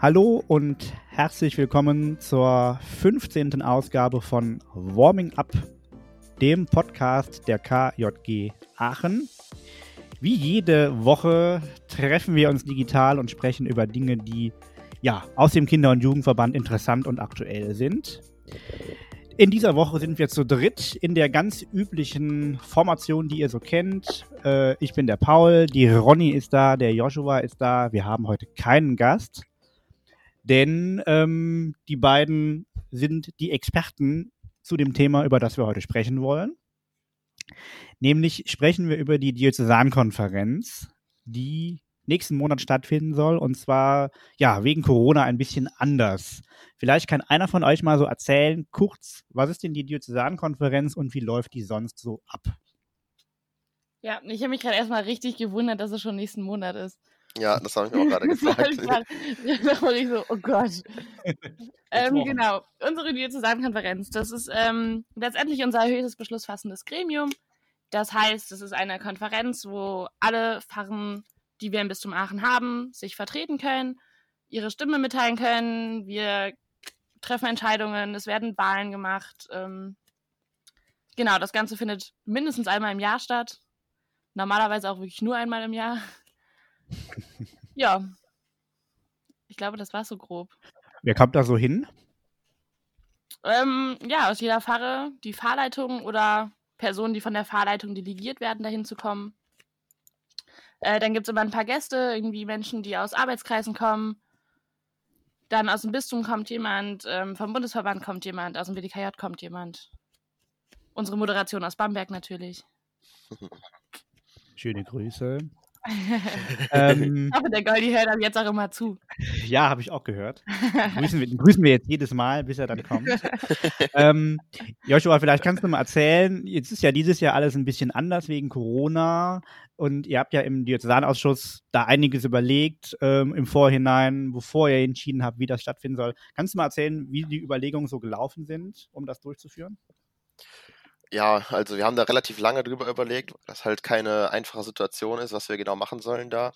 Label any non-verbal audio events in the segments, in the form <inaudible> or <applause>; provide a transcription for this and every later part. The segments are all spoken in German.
Hallo und herzlich willkommen zur 15. Ausgabe von Warming Up, dem Podcast der KJG Aachen. Wie jede Woche treffen wir uns digital und sprechen über Dinge, die ja aus dem Kinder- und Jugendverband interessant und aktuell sind. In dieser Woche sind wir zu dritt in der ganz üblichen Formation, die ihr so kennt. Äh, ich bin der Paul, die Ronny ist da, der Joshua ist da. Wir haben heute keinen Gast denn ähm, die beiden sind die Experten zu dem Thema, über das wir heute sprechen wollen. Nämlich sprechen wir über die Diözesankonferenz, die nächsten Monat stattfinden soll und zwar ja wegen Corona ein bisschen anders. Vielleicht kann einer von euch mal so erzählen, kurz, was ist denn die Diözesankonferenz und wie läuft die sonst so ab? Ja, ich habe mich gerade erstmal richtig gewundert, dass es schon nächsten Monat ist. Ja, das habe ich mir auch gerade <laughs> gefragt. da war ich so, oh Gott. <laughs> ähm, genau, unsere Diözesankonferenz, das ist ähm, letztendlich unser höchstes beschlussfassendes Gremium. Das heißt, es ist eine Konferenz, wo alle Pfarren, die wir im Bistum Aachen haben, sich vertreten können, ihre Stimme mitteilen können. Wir treffen Entscheidungen, es werden Wahlen gemacht. Ähm, genau, das Ganze findet mindestens einmal im Jahr statt. Normalerweise auch wirklich nur einmal im Jahr ja. Ich glaube, das war so grob. Wer kommt da so hin? Ähm, ja, aus jeder Pfarre die Fahrleitung oder Personen, die von der Fahrleitung delegiert werden, dahin zu kommen. Äh, dann gibt es immer ein paar Gäste, irgendwie Menschen, die aus Arbeitskreisen kommen. Dann aus dem Bistum kommt jemand, ähm, vom Bundesverband kommt jemand, aus dem BDKJ kommt jemand. Unsere Moderation aus Bamberg natürlich. <laughs> Schöne Grüße ähm, Aber der Goldi hört aber jetzt auch immer zu. Ja, habe ich auch gehört. Grüßen wir, grüßen wir jetzt jedes Mal, bis er dann kommt. ähm, Joshua, vielleicht kannst du mal erzählen, jetzt ist ja dieses Jahr alles ein bisschen anders wegen Corona und ihr habt ja im Diözesanausschuss da einiges überlegt ähm, im Vorhinein, bevor ihr entschieden habt, wie das stattfinden soll. Kannst du mal erzählen, wie die Überlegungen so gelaufen sind, um das durchzuführen? Ja, also wir haben da relativ lange drüber überlegt, weil das halt keine einfache Situation ist, was wir genau machen sollen da.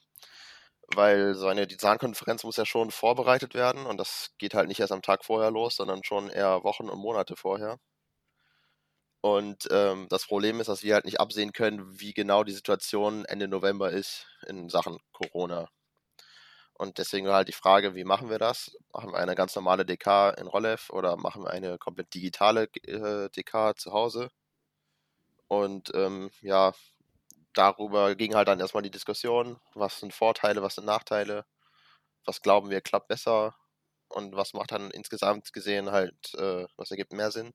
Weil so eine Designkonferenz muss ja schon vorbereitet werden und das geht halt nicht erst am Tag vorher los, sondern schon eher Wochen und Monate vorher. Und ähm, das Problem ist, dass wir halt nicht absehen können, wie genau die Situation Ende November ist in Sachen Corona. Und deswegen war halt die Frage, wie machen wir das? Machen wir eine ganz normale DK in Rolev oder machen wir eine komplett digitale äh, DK zu Hause? Und ähm, ja, darüber ging halt dann erstmal die Diskussion, was sind Vorteile, was sind Nachteile, was glauben wir klappt besser und was macht dann insgesamt gesehen halt, äh, was ergibt mehr Sinn.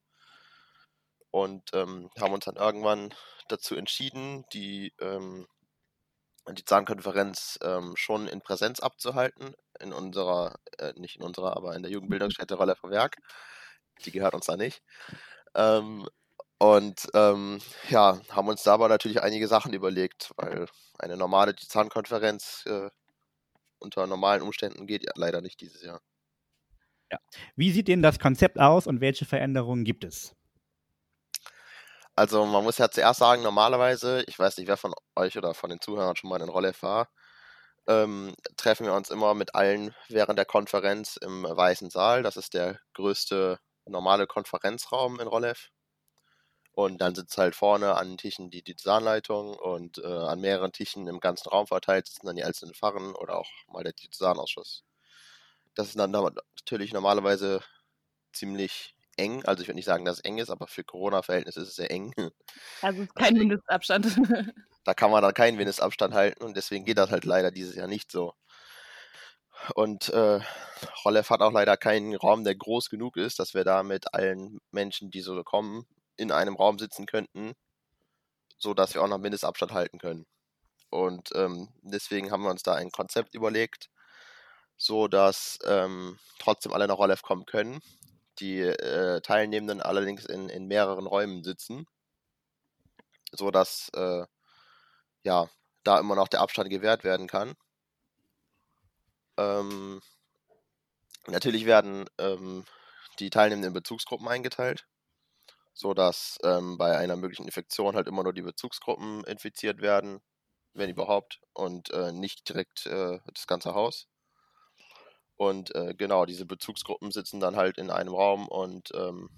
Und ähm, haben uns dann irgendwann dazu entschieden, die, ähm, die Zahnkonferenz ähm, schon in Präsenz abzuhalten, in unserer, äh, nicht in unserer, aber in der Jugendbildungsstätte Roller Werk. Die gehört uns da nicht. Und ähm, ja, haben uns dabei natürlich einige Sachen überlegt, weil eine normale Zahnkonferenz äh, unter normalen Umständen geht ja leider nicht dieses Jahr. Ja. Wie sieht denn das Konzept aus und welche Veränderungen gibt es? Also man muss ja zuerst sagen, normalerweise, ich weiß nicht, wer von euch oder von den Zuhörern schon mal in Rolle war, ähm, treffen wir uns immer mit allen während der Konferenz im Weißen Saal. Das ist der größte normale Konferenzraum in Rolev. Und dann sitzt halt vorne an Tischen die Diözesanleitung und äh, an mehreren Tischen im ganzen Raum verteilt sitzen dann die einzelnen Pfarren oder auch mal der Diözesanausschuss. Das ist dann natürlich normalerweise ziemlich eng. Also ich würde nicht sagen, dass es eng ist, aber für Corona-Verhältnisse ist es sehr eng. <laughs> Also ist kein Mindestabstand. <laughs> da kann man dann keinen Mindestabstand halten und deswegen geht das halt leider dieses Jahr nicht so. Und äh, Rollef hat auch leider keinen Raum, der groß genug ist, dass wir da mit allen Menschen, die so kommen, in einem Raum sitzen könnten, so dass wir auch noch Mindestabstand halten können. Und ähm, deswegen haben wir uns da ein Konzept überlegt, so dass ähm, trotzdem alle nach Rollef kommen können. Die äh, Teilnehmenden allerdings in, in mehreren Räumen sitzen, so dass äh, ja da immer noch der Abstand gewährt werden kann. Ähm, natürlich werden ähm, die Teilnehmenden in Bezugsgruppen eingeteilt so dass ähm, bei einer möglichen Infektion halt immer nur die Bezugsgruppen infiziert werden, wenn überhaupt, und äh, nicht direkt äh, das ganze Haus. Und äh, genau, diese Bezugsgruppen sitzen dann halt in einem Raum und ähm,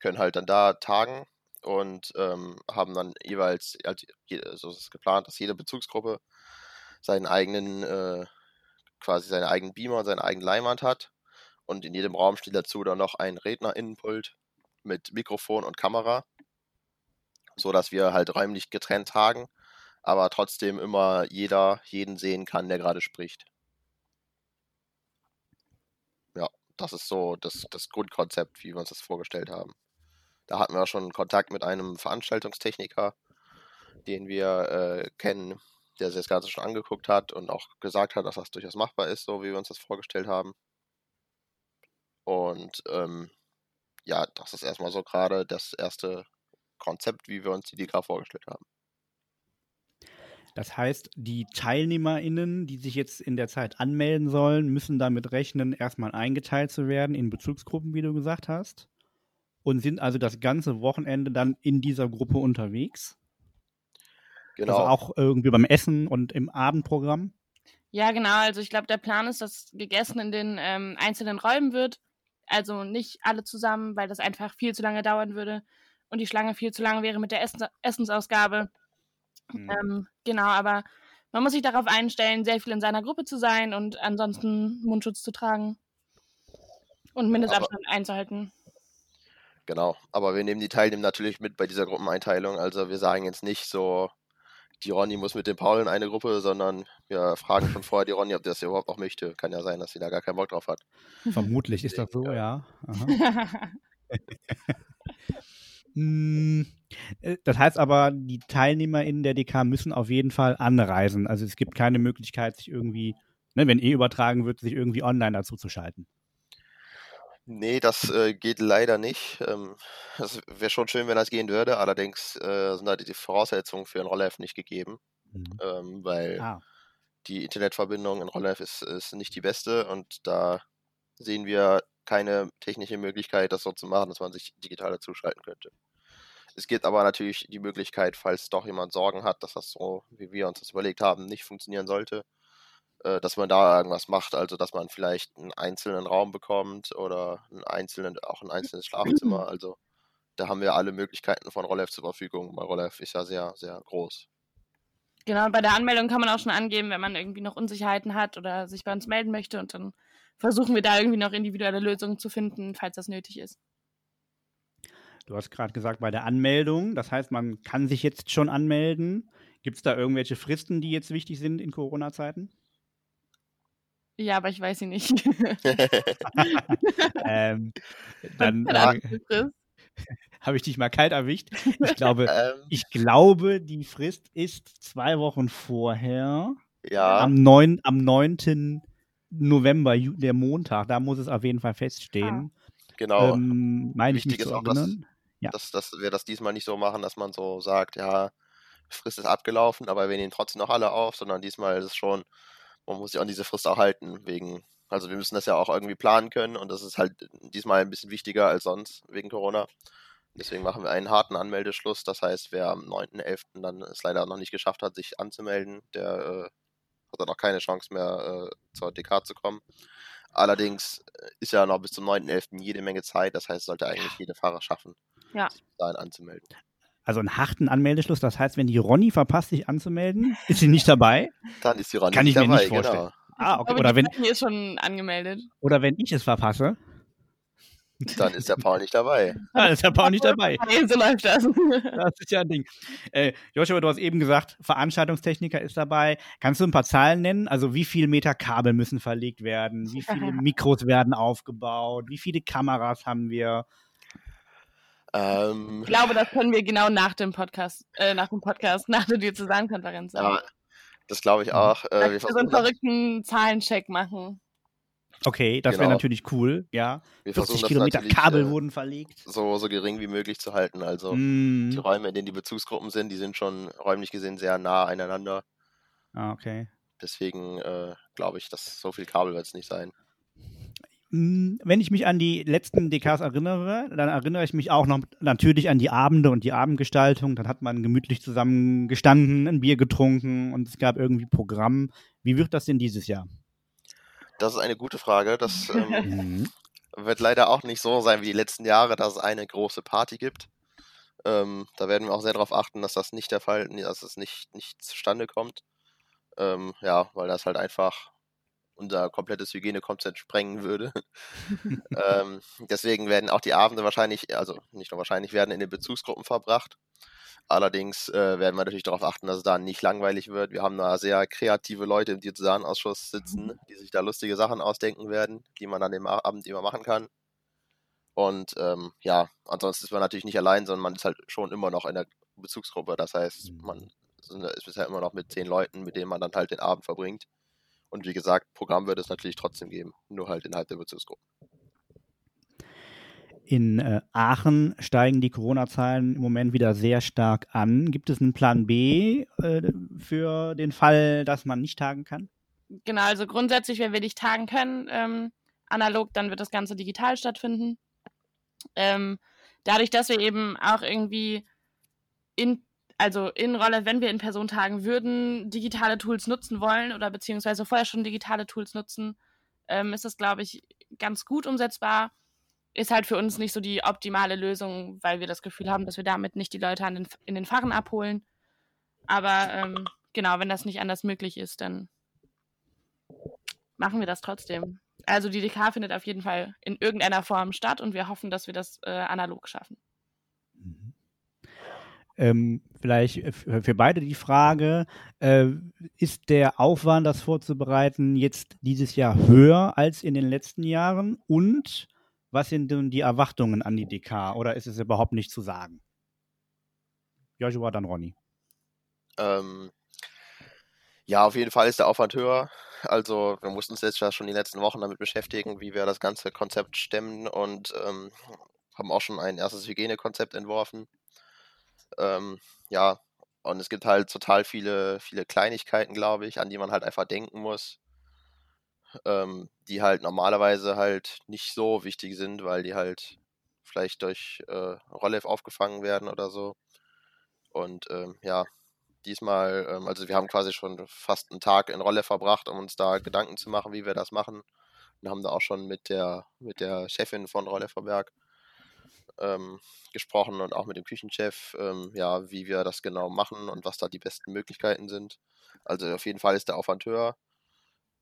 können halt dann da tagen und ähm, haben dann jeweils, also so ist es geplant, dass jede Bezugsgruppe seinen eigenen, äh, quasi seinen eigenen Beamer und seine eigene Leinwand hat. Und in jedem Raum steht dazu dann noch ein Rednerinnenpult mit Mikrofon und Kamera, so dass wir halt räumlich getrennt tagen, aber trotzdem immer jeder jeden sehen kann, der gerade spricht. Ja, das ist so das, das Grundkonzept, wie wir uns das vorgestellt haben. Da hatten wir schon Kontakt mit einem Veranstaltungstechniker, den wir äh, kennen, der sich das Ganze schon angeguckt hat und auch gesagt hat, dass das durchaus machbar ist, so wie wir uns das vorgestellt haben. Und ähm, ja, das ist erstmal so gerade das erste Konzept, wie wir uns die DK vorgestellt haben. Das heißt, die TeilnehmerInnen, die sich jetzt in der Zeit anmelden sollen, müssen damit rechnen, erstmal eingeteilt zu werden in Bezugsgruppen, wie du gesagt hast und sind also das ganze Wochenende dann in dieser Gruppe unterwegs. Genau. Also auch irgendwie beim Essen und im Abendprogramm. Ja, genau. Also ich glaube, der Plan ist, dass gegessen in den ähm, einzelnen Räumen wird. Also nicht alle zusammen, weil das einfach viel zu lange dauern würde und die Schlange viel zu lang wäre mit der Essen Essensausgabe. Mhm. Ähm, genau, aber man muss sich darauf einstellen, sehr viel in seiner Gruppe zu sein und ansonsten Mundschutz zu tragen und Mindestabstand aber, einzuhalten. Genau, aber wir nehmen die Teilnehmer natürlich mit bei dieser Gruppeneinteilung. Also wir sagen jetzt nicht so, die Ronny muss mit dem Paul in eine Gruppe, sondern wir fragen schon vorher die Ronny, ob der das überhaupt auch möchte. Kann ja sein, dass sie da gar keinen Bock drauf hat. Vermutlich ist das so, ja. <laughs> Hm, äh, das heißt aber, die Teilnehmer in der DK müssen auf jeden Fall anreisen. Also es gibt keine Möglichkeit, sich irgendwie, ne, wenn eh übertragen wird, sich irgendwie online dazu zu schalten. Nee, das äh, geht leider nicht. Ähm, es wäre schon schön, wenn das gehen würde, allerdings äh, sind da die Voraussetzungen für ein Rollheft nicht gegeben, mhm. ähm, weil ah. die Internetverbindung in Rollheft ist, ist nicht die beste und da sehen wir keine technische Möglichkeit, das so zu machen, dass man sich digital dazuschalten könnte. Es gibt aber natürlich die Möglichkeit, falls doch jemand Sorgen hat, dass das so, wie wir uns das überlegt haben, nicht funktionieren sollte, äh, dass man da irgendwas macht, also dass man vielleicht einen einzelnen Raum bekommt oder einen einzelnen, auch ein einzelnes Schlafzimmer. <clears throat> Also da haben wir alle Möglichkeiten von Rollef zur Verfügung, weil Rollef ist ja sehr, sehr groß. Genau, bei der Anmeldung kann man auch schon angeben, wenn man irgendwie noch Unsicherheiten hat oder sich bei uns melden möchte und dann versuchen wir da irgendwie noch individuelle Lösungen zu finden, falls das nötig ist. Du hast gerade gesagt, bei der Anmeldung, das heißt, man kann sich jetzt schon anmelden. Gibt es da irgendwelche Fristen, die jetzt wichtig sind in Corona-Zeiten? Ja, aber ich weiß sie nicht. <laughs> ähm, dann äh, <laughs> habe ich dich mal kalt erwischt. Ich <laughs> glaube, ähm. ich glaube, die Frist ist zwei Wochen vorher. Ja. Am 9. Am 9. November, der Montag, da muss es auf jeden Fall feststehen. Ah. Genau. Ähm, meine ich mich zu auch, dass, ja. dass, dass wir das diesmal nicht so machen, dass man so sagt, ja, Frist ist abgelaufen, aber wir nehmen trotzdem noch alle auf, sondern diesmal ist es schon man muss sich an diese Frist auch halten, wegen, also wir müssen das ja auch irgendwie planen können und das ist halt diesmal ein bisschen wichtiger als sonst wegen Corona. Deswegen machen wir einen harten Anmeldeschluss. Das heißt, wer am 9.11. dann es leider noch nicht geschafft hat, sich anzumelden, der äh, hat dann auch keine Chance mehr äh, zur DK zu kommen. Allerdings äh, ist ja noch bis zum 9.11. jede Menge Zeit. Das heißt, sollte eigentlich jede Fahrer schaffen, ja. sich dahin anzumelden also einen harten Anmeldeschluss. Das heißt, wenn die Ronny verpasst, sich anzumelden, ist sie nicht dabei. Dann ist die Ronny Kann ich mir dabei, nicht vorstellen. Genau. Ah, okay. Aber oder wenn ist schon angemeldet. Oder wenn ich es verpasse. Dann ist der Paul nicht dabei. <laughs> Dann ist der Paul nicht dabei. <laughs> so läuft das. <laughs> Das ist ja ein Ding. Äh, Joshua, du hast eben gesagt, Veranstaltungstechniker ist dabei. Kannst du ein paar Zahlen nennen? Also wie viele Meter Kabel müssen verlegt werden? Wie viele Mikros werden aufgebaut? Wie viele Kameras haben wir? Ähm, ich glaube, das können wir genau nach dem Podcast, äh, nach dem Podcast, nach der Diözesankonferenz. Ja, das glaube ich auch. Äh, wir so einen verrückten Zahlencheck machen. Okay, das genau. wäre natürlich cool, ja. Wir 40 Kilometer Kabel äh, wurden verlegt. So, so gering wie möglich zu halten. Also mm. die Räume, in denen die Bezugsgruppen sind, die sind schon räumlich gesehen sehr nah aneinander. Ah, okay. Deswegen äh, glaube ich, dass so viel Kabel wird es nicht sein. Hm, wenn ich mich an die letzten DKs erinnere, dann erinnere ich mich auch noch natürlich an die Abende und die Abendgestaltung. Dann hat man gemütlich zusammen gestanden, ein Bier getrunken und es gab irgendwie Programm. Wie wird das denn dieses Jahr? Das ist eine gute Frage. Das ähm, <laughs> mhm. wird leider auch nicht so sein wie die letzten Jahre, dass es eine große Party gibt. Ähm, da werden wir auch sehr darauf achten, dass das nicht der Fall, dass es nicht, nicht zustande kommt. Ähm, ja, weil das halt einfach unser komplettes Hygienekonzept sprengen würde. <laughs> ähm, deswegen werden auch die Abende wahrscheinlich, also nicht nur wahrscheinlich, werden in den Bezugsgruppen verbracht. Allerdings äh, werden wir natürlich darauf achten, dass es da nicht langweilig wird. Wir haben da sehr kreative Leute im Diözesanausschuss sitzen, mhm. die sich da lustige Sachen ausdenken werden, die man an dem Abend immer machen kann. Und ähm, ja, ansonsten ist man natürlich nicht allein, sondern man ist halt schon immer noch in der Bezugsgruppe. Das heißt, man mhm. ist bisher immer noch mit zehn Leuten, mit denen man dann halt den Abend verbringt. Und wie gesagt, Programm wird es natürlich trotzdem geben, nur halt innerhalb der Bezugsgruppe. In äh, Aachen steigen die Corona-Zahlen im Moment wieder sehr stark an. Gibt es einen Plan B äh, für den Fall, dass man nicht tagen kann? Genau, also grundsätzlich, wenn wir nicht tagen können, ähm, analog, dann wird das Ganze digital stattfinden. Ähm, dadurch, dass wir eben auch irgendwie in, also in Rolle, wenn wir in Person tagen würden, digitale Tools nutzen wollen oder beziehungsweise vorher schon digitale Tools nutzen, ähm, ist das, glaube ich, ganz gut umsetzbar ist halt für uns nicht so die optimale Lösung, weil wir das Gefühl haben, dass wir damit nicht die Leute an den, in den Fachen abholen. Aber ähm, genau, wenn das nicht anders möglich ist, dann machen wir das trotzdem. Also die DK findet auf jeden Fall in irgendeiner Form statt und wir hoffen, dass wir das äh, analog schaffen. Ähm, vielleicht für beide die Frage, äh, ist der Aufwand, das vorzubereiten, jetzt dieses Jahr höher als in den letzten Jahren? Und was sind denn die Erwartungen an die DK oder ist es überhaupt nicht zu sagen? Joshua, dann Ronny. Ähm, ja, auf jeden Fall ist der Aufwand höher. Also wir mussten uns jetzt schon die letzten Wochen damit beschäftigen, wie wir das ganze Konzept stemmen und ähm, haben auch schon ein erstes Hygienekonzept entworfen. Ähm, ja, und es gibt halt total viele, viele Kleinigkeiten, glaube ich, an die man halt einfach denken muss ähm, die halt normalerweise halt nicht so wichtig sind, weil die halt vielleicht durch äh, Rollef aufgefangen werden oder so. Und ähm, ja, diesmal, ähm, also wir haben quasi schon fast einen Tag in Rolle verbracht, um uns da Gedanken zu machen, wie wir das machen. Und haben da auch schon mit der, mit der Chefin von Rolleferberg ähm, gesprochen und auch mit dem Küchenchef, ähm, ja, wie wir das genau machen und was da die besten Möglichkeiten sind. Also auf jeden Fall ist der Aufwand höher.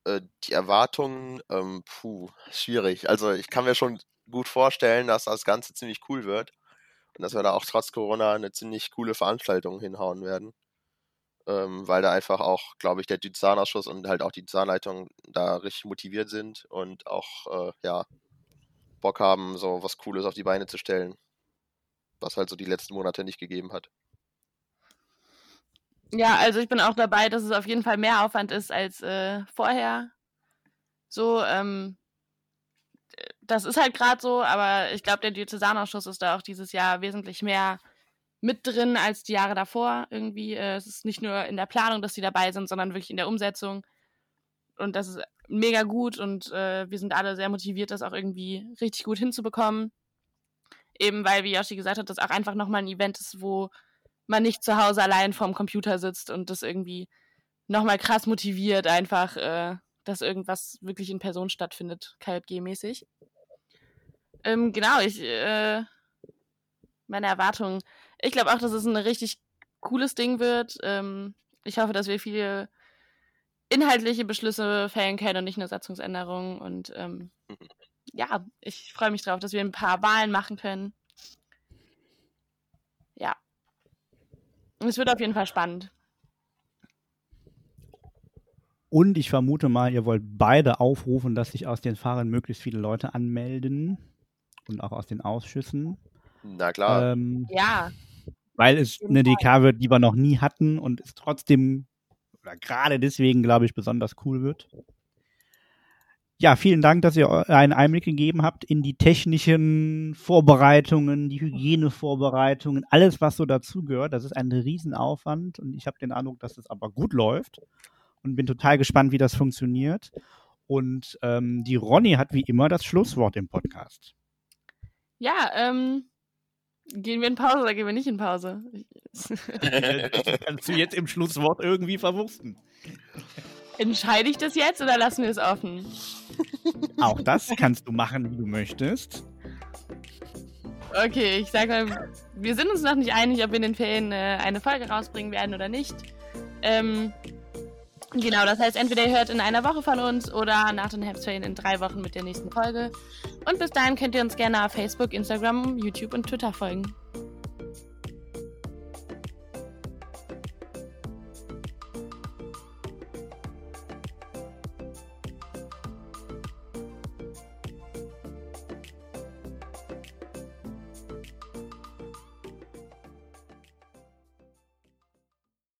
Äh, die Erwartungen, ähm, puh, schwierig. Also ich kann mir schon gut vorstellen, dass das Ganze ziemlich cool wird und dass wir da auch trotz Corona eine ziemlich coole Veranstaltung hinhauen werden. Ähm, weil da einfach auch, glaube ich, der Diözesanausschuss und halt auch die Zahnleitung da richtig motiviert sind und auch, äh, ja, Bock haben, so was Cooles auf die Beine zu stellen. Was halt so die letzten Monate nicht gegeben hat. Ja, also ich bin auch dabei, dass es auf jeden Fall mehr Aufwand ist als äh, vorher. So, ähm, das ist halt gerade so, aber ich glaube, der Diözesanausschuss ist da auch dieses Jahr wesentlich mehr mit drin als die Jahre davor. Irgendwie, äh, es ist nicht nur in der Planung, dass die dabei sind, sondern wirklich in der Umsetzung. Und das ist mega gut und äh, wir sind alle sehr motiviert, das auch irgendwie richtig gut hinzubekommen. Eben weil, wie Yoshi gesagt hat, das auch einfach nochmal ein Event ist, wo man nicht zu Hause allein vorm Computer sitzt und das irgendwie nochmal krass motiviert, einfach, äh, dass irgendwas wirklich in Person stattfindet, KJG-mäßig. Ähm, genau, ich, äh, meine Erwartungen. Ich glaube auch, dass es ein richtig cooles Ding wird. Ähm, ich hoffe, dass wir viele inhaltliche Beschlüsse fällen können und nicht nur Satzungsänderungen. Und ähm, <laughs> ja, ich freue mich drauf, dass wir ein paar Wahlen machen können. Ja. Es wird auf jeden Fall spannend. Und ich vermute mal, ihr wollt beide aufrufen, dass sich aus den Fahrern möglichst viele Leute anmelden und auch aus den Ausschüssen. Na klar. Ähm, ja. Weil es eine DK wird, die wir noch nie hatten und es trotzdem, oder gerade deswegen, glaube ich, besonders cool wird. Ja, vielen Dank, dass ihr einen Einblick gegeben habt in die technischen Vorbereitungen, die Hygienevorbereitungen, alles, was so dazugehört. Das ist ein Riesenaufwand und ich habe den Eindruck, dass es aber gut läuft und bin total gespannt, wie das funktioniert. Und ähm, die Ronny hat wie immer das Schlusswort im Podcast. Ja, ähm, gehen wir in Pause oder gehen wir nicht in Pause? kannst du jetzt im Schlusswort irgendwie verwursten. Entscheide ich das jetzt oder lassen wir es offen? Auch das kannst du machen, wie du möchtest. Okay, ich sag mal, wir sind uns noch nicht einig, ob wir in den Ferien äh, eine Folge rausbringen werden oder nicht. Ähm, genau, das heißt, entweder ihr hört in einer Woche von uns oder nach den Herbstferien in drei Wochen mit der nächsten Folge. Und bis dahin könnt ihr uns gerne auf Facebook, Instagram, YouTube und Twitter folgen.